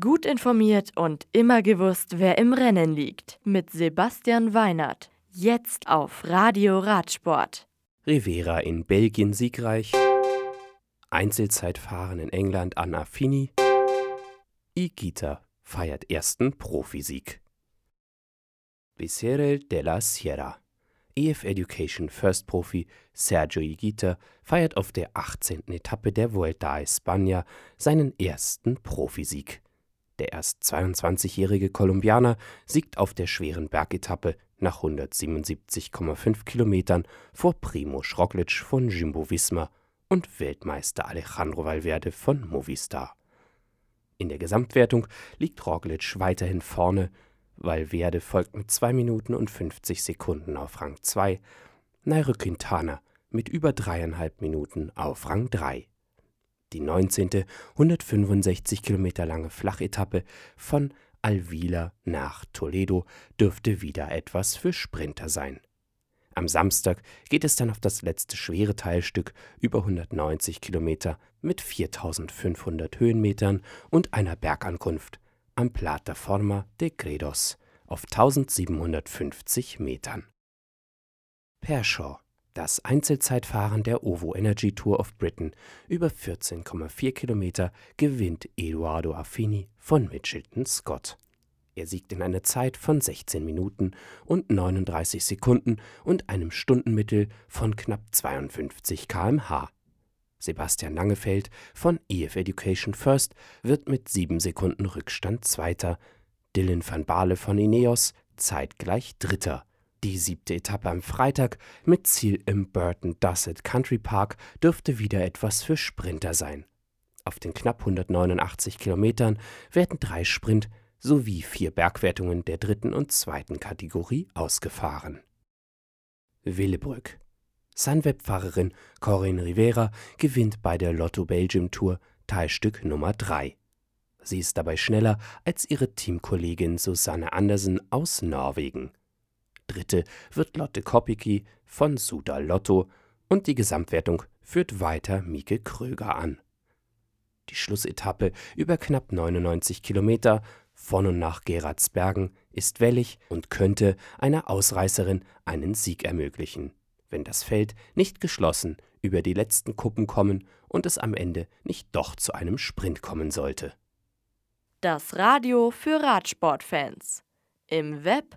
Gut informiert und immer gewusst, wer im Rennen liegt. Mit Sebastian Weinert. Jetzt auf Radio Radsport. Rivera in Belgien siegreich. Einzelzeitfahren in England an Affini. Igita feiert ersten Profisieg. Becerril de la Sierra. EF Education First Profi Sergio Higuita feiert auf der 18. Etappe der Vuelta a España seinen ersten Profisieg. Der erst 22-jährige Kolumbianer siegt auf der schweren Bergetappe nach 177,5 Kilometern vor Primo Roglic von Jumbo Visma und Weltmeister Alejandro Valverde von Movistar. In der Gesamtwertung liegt Roglic weiterhin vorne, Valverde folgt mit 2 Minuten und 50 Sekunden auf Rang 2, Nairo Quintana mit über dreieinhalb Minuten auf Rang 3. Die 19. 165 Kilometer lange Flachetappe von Alvila nach Toledo dürfte wieder etwas für Sprinter sein. Am Samstag geht es dann auf das letzte schwere Teilstück über 190 Kilometer mit 4500 Höhenmetern und einer Bergankunft am Plataforma de Gredos auf 1750 Metern. Pershaw das Einzelzeitfahren der OVO Energy Tour of Britain über 14,4 Kilometer gewinnt Eduardo Affini von Mitchelton Scott. Er siegt in einer Zeit von 16 Minuten und 39 Sekunden und einem Stundenmittel von knapp 52 km/h. Sebastian Langefeld von EF Education First wird mit 7 Sekunden Rückstand Zweiter, Dylan van Baale von Ineos zeitgleich Dritter die siebte Etappe am Freitag mit Ziel im Burton Dusset Country Park dürfte wieder etwas für Sprinter sein. Auf den knapp 189 Kilometern werden drei Sprint sowie vier Bergwertungen der dritten und zweiten Kategorie ausgefahren. Willebrück Sunweb-Fahrerin Corinne Rivera gewinnt bei der Lotto Belgium Tour Teilstück Nummer 3. Sie ist dabei schneller als ihre Teamkollegin Susanne Andersen aus Norwegen. Dritte wird Lotte Koppicki von Suda Lotto und die Gesamtwertung führt weiter Mieke Kröger an. Die Schlussetappe über knapp 99 Kilometer von und nach Geratsbergen ist wellig und könnte einer Ausreißerin einen Sieg ermöglichen, wenn das Feld nicht geschlossen über die letzten Kuppen kommen und es am Ende nicht doch zu einem Sprint kommen sollte. Das Radio für Radsportfans. Im Web